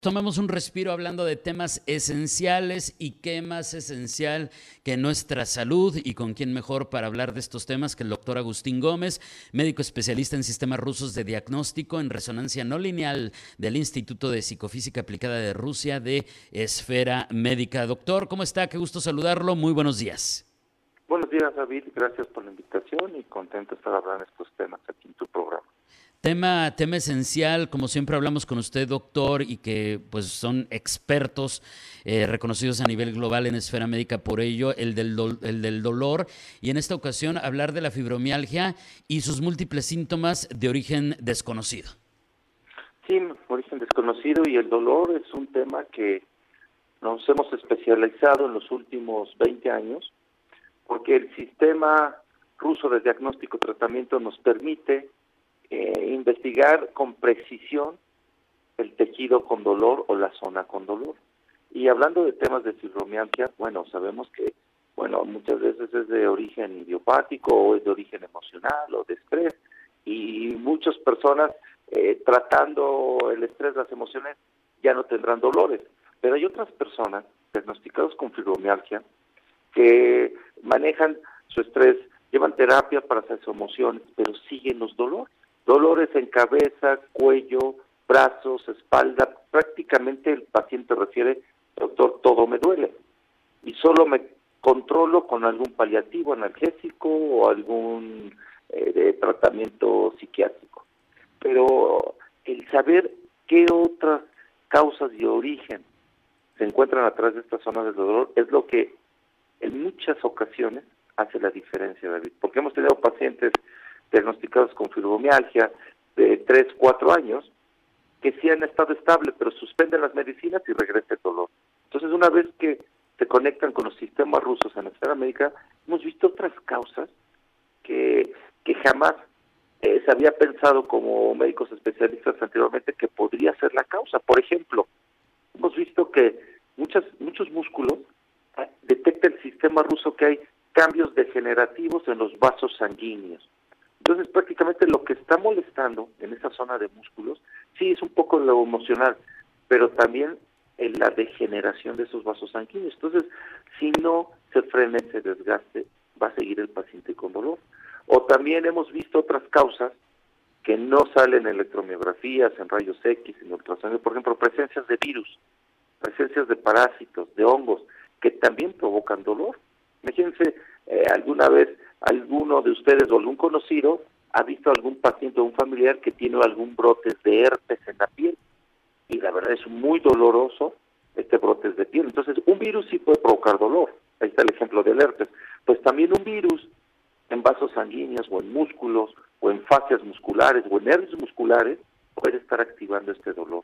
Tomemos un respiro hablando de temas esenciales y qué más esencial que nuestra salud y con quién mejor para hablar de estos temas que el doctor Agustín Gómez, médico especialista en sistemas rusos de diagnóstico en resonancia no lineal del Instituto de Psicofísica Aplicada de Rusia de Esfera Médica. Doctor, ¿cómo está? Qué gusto saludarlo. Muy buenos días. Buenos días, David. Gracias por la invitación y contento de estar hablando de estos temas aquí en tu programa. Tema, tema esencial, como siempre hablamos con usted, doctor, y que pues son expertos eh, reconocidos a nivel global en esfera médica por ello, el del, el del dolor, y en esta ocasión hablar de la fibromialgia y sus múltiples síntomas de origen desconocido. Sí, origen desconocido y el dolor es un tema que nos hemos especializado en los últimos 20 años, porque el sistema ruso de diagnóstico y tratamiento nos permite eh, investigar con precisión el tejido con dolor o la zona con dolor. Y hablando de temas de fibromialgia, bueno, sabemos que, bueno, muchas veces es de origen idiopático o es de origen emocional o de estrés y muchas personas eh, tratando el estrés, las emociones, ya no tendrán dolores. Pero hay otras personas diagnosticadas con fibromialgia que manejan su estrés, llevan terapia para sus emociones, pero siguen los dolores dolores en cabeza, cuello, brazos, espalda, prácticamente el paciente refiere, doctor, todo me duele. Y solo me controlo con algún paliativo analgésico o algún eh, tratamiento psiquiátrico. Pero el saber qué otras causas de origen se encuentran atrás de esta zona del dolor es lo que en muchas ocasiones hace la diferencia, David. Porque hemos tenido pacientes diagnosticados con fibromialgia de 3, 4 años, que sí han estado estables, pero suspenden las medicinas y regresa el dolor. Entonces, una vez que se conectan con los sistemas rusos en la esfera médica, hemos visto otras causas que, que jamás eh, se había pensado como médicos especialistas anteriormente que podría ser la causa. Por ejemplo, hemos visto que muchas, muchos músculos ah, detecta el sistema ruso que hay cambios degenerativos en los vasos sanguíneos. Entonces, prácticamente lo que está molestando en esa zona de músculos, sí es un poco lo emocional, pero también en la degeneración de esos vasos sanguíneos. Entonces, si no se frena ese desgaste, va a seguir el paciente con dolor. O también hemos visto otras causas que no salen en electromiografías, en rayos X, en ultrasonido, por ejemplo, presencias de virus, presencias de parásitos, de hongos, que también provocan dolor. Imagínense, eh, alguna vez alguno de ustedes o algún conocido ha visto algún paciente o un familiar que tiene algún brote de herpes en la piel y la verdad es muy doloroso este brote de piel. Entonces, un virus sí puede provocar dolor. Ahí está el ejemplo del herpes. Pues también un virus en vasos sanguíneos o en músculos o en fascias musculares o en nervios musculares puede estar activando este dolor.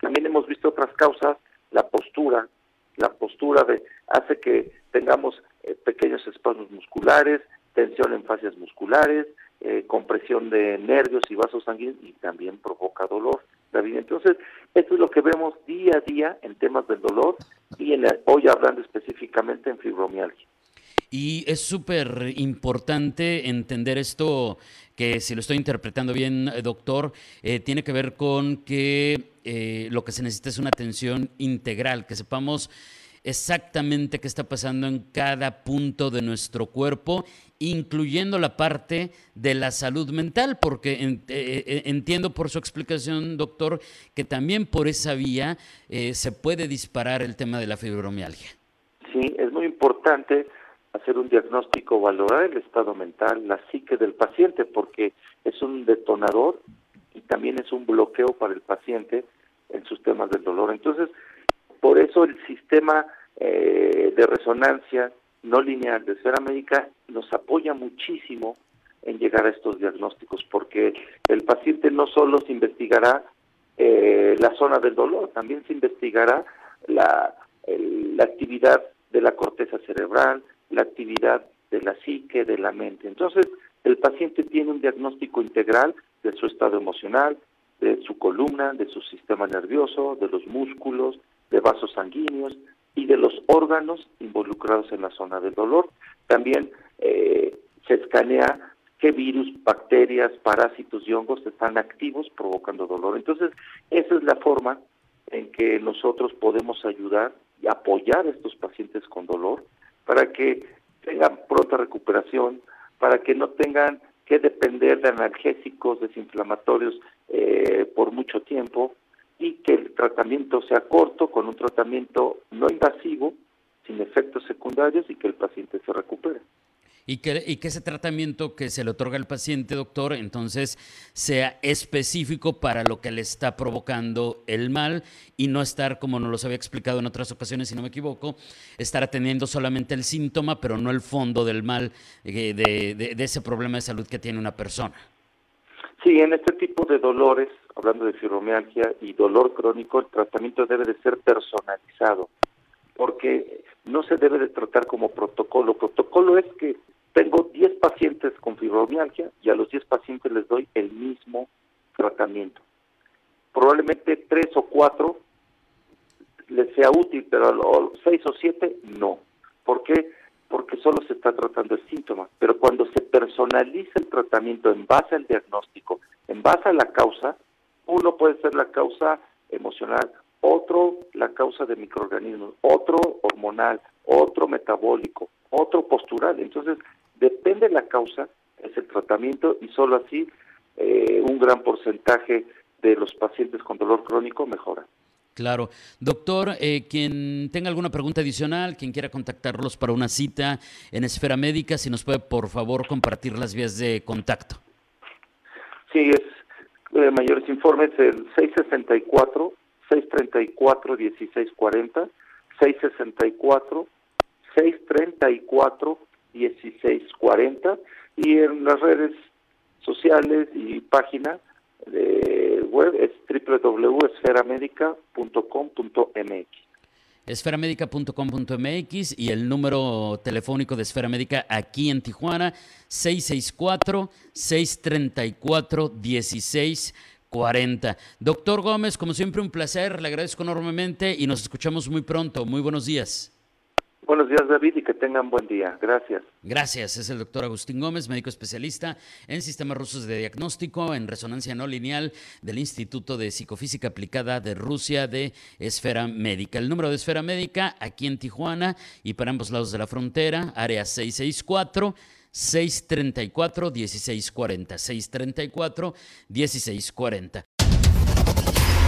También hemos visto otras causas, la postura, la postura de hace que tengamos eh, pequeños espasmos musculares, tensión en fascias musculares, eh, compresión de nervios y vasos sanguíneos y también provoca dolor. David, entonces, esto es lo que vemos día a día en temas del dolor y en hoy hablando específicamente en fibromialgia. Y es súper importante entender esto, que si lo estoy interpretando bien, doctor, eh, tiene que ver con que eh, lo que se necesita es una atención integral, que sepamos exactamente qué está pasando en cada punto de nuestro cuerpo, incluyendo la parte de la salud mental, porque eh, eh, entiendo por su explicación, doctor, que también por esa vía eh, se puede disparar el tema de la fibromialgia. Sí, es muy importante hacer un diagnóstico, valorar el estado mental, la psique del paciente, porque es un detonador y también es un bloqueo para el paciente en sus temas del dolor. Entonces, por eso el sistema eh, de resonancia no lineal de esfera médica nos apoya muchísimo en llegar a estos diagnósticos, porque el paciente no solo se investigará eh, la zona del dolor, también se investigará la, la actividad de la corteza cerebral, la actividad de la psique, de la mente. Entonces, el paciente tiene un diagnóstico integral de su estado emocional, de su columna, de su sistema nervioso, de los músculos, de vasos sanguíneos y de los órganos involucrados en la zona del dolor. También eh, se escanea qué virus, bacterias, parásitos y hongos están activos provocando dolor. Entonces, esa es la forma en que nosotros podemos ayudar y apoyar a estos pacientes con dolor para que tengan pronta recuperación, para que no tengan que depender de analgésicos desinflamatorios eh, por mucho tiempo y que el tratamiento sea corto, con un tratamiento no invasivo, sin efectos secundarios y que el paciente se recupere y que, y que ese tratamiento que se le otorga al paciente, doctor, entonces sea específico para lo que le está provocando el mal y no estar, como nos lo había explicado en otras ocasiones, si no me equivoco, estar atendiendo solamente el síntoma, pero no el fondo del mal, eh, de, de, ese problema de salud que tiene una persona. Sí, en este tipo de dolores, hablando de fibromialgia y dolor crónico, el tratamiento debe de ser personalizado, porque no se debe de tratar como protocolo. Protocolo es que tengo 10 pacientes con fibromialgia y a los 10 pacientes les doy el mismo tratamiento. Probablemente 3 o 4 les sea útil, pero a los 6 o 7 no. ¿Por qué? Porque solo se está tratando el síntoma. Pero cuando se personaliza el tratamiento en base al diagnóstico, en base a la causa, uno puede ser la causa emocional, otro la causa de microorganismos, otro hormonal, otro metabólico, otro postural. Entonces, Depende de la causa, es el tratamiento y solo así eh, un gran porcentaje de los pacientes con dolor crónico mejora. Claro. Doctor, eh, quien tenga alguna pregunta adicional, quien quiera contactarlos para una cita en Esfera Médica, si nos puede por favor compartir las vías de contacto. Sí, es eh, mayores informes el 664 634 1640 664 634 1640 y en las redes sociales y página de web es www.esferamedica.com.mx. Esferamedica.com.mx y el número telefónico de Esfera Médica aquí en Tijuana, 664-634-1640. Doctor Gómez, como siempre un placer, le agradezco enormemente y nos escuchamos muy pronto. Muy buenos días. Buenos días, David, y que tengan buen día. Gracias. Gracias. Es el doctor Agustín Gómez, médico especialista en sistemas rusos de diagnóstico en resonancia no lineal del Instituto de Psicofísica Aplicada de Rusia de Esfera Médica. El número de Esfera Médica aquí en Tijuana y para ambos lados de la frontera, área 664. 634 1640 634 1640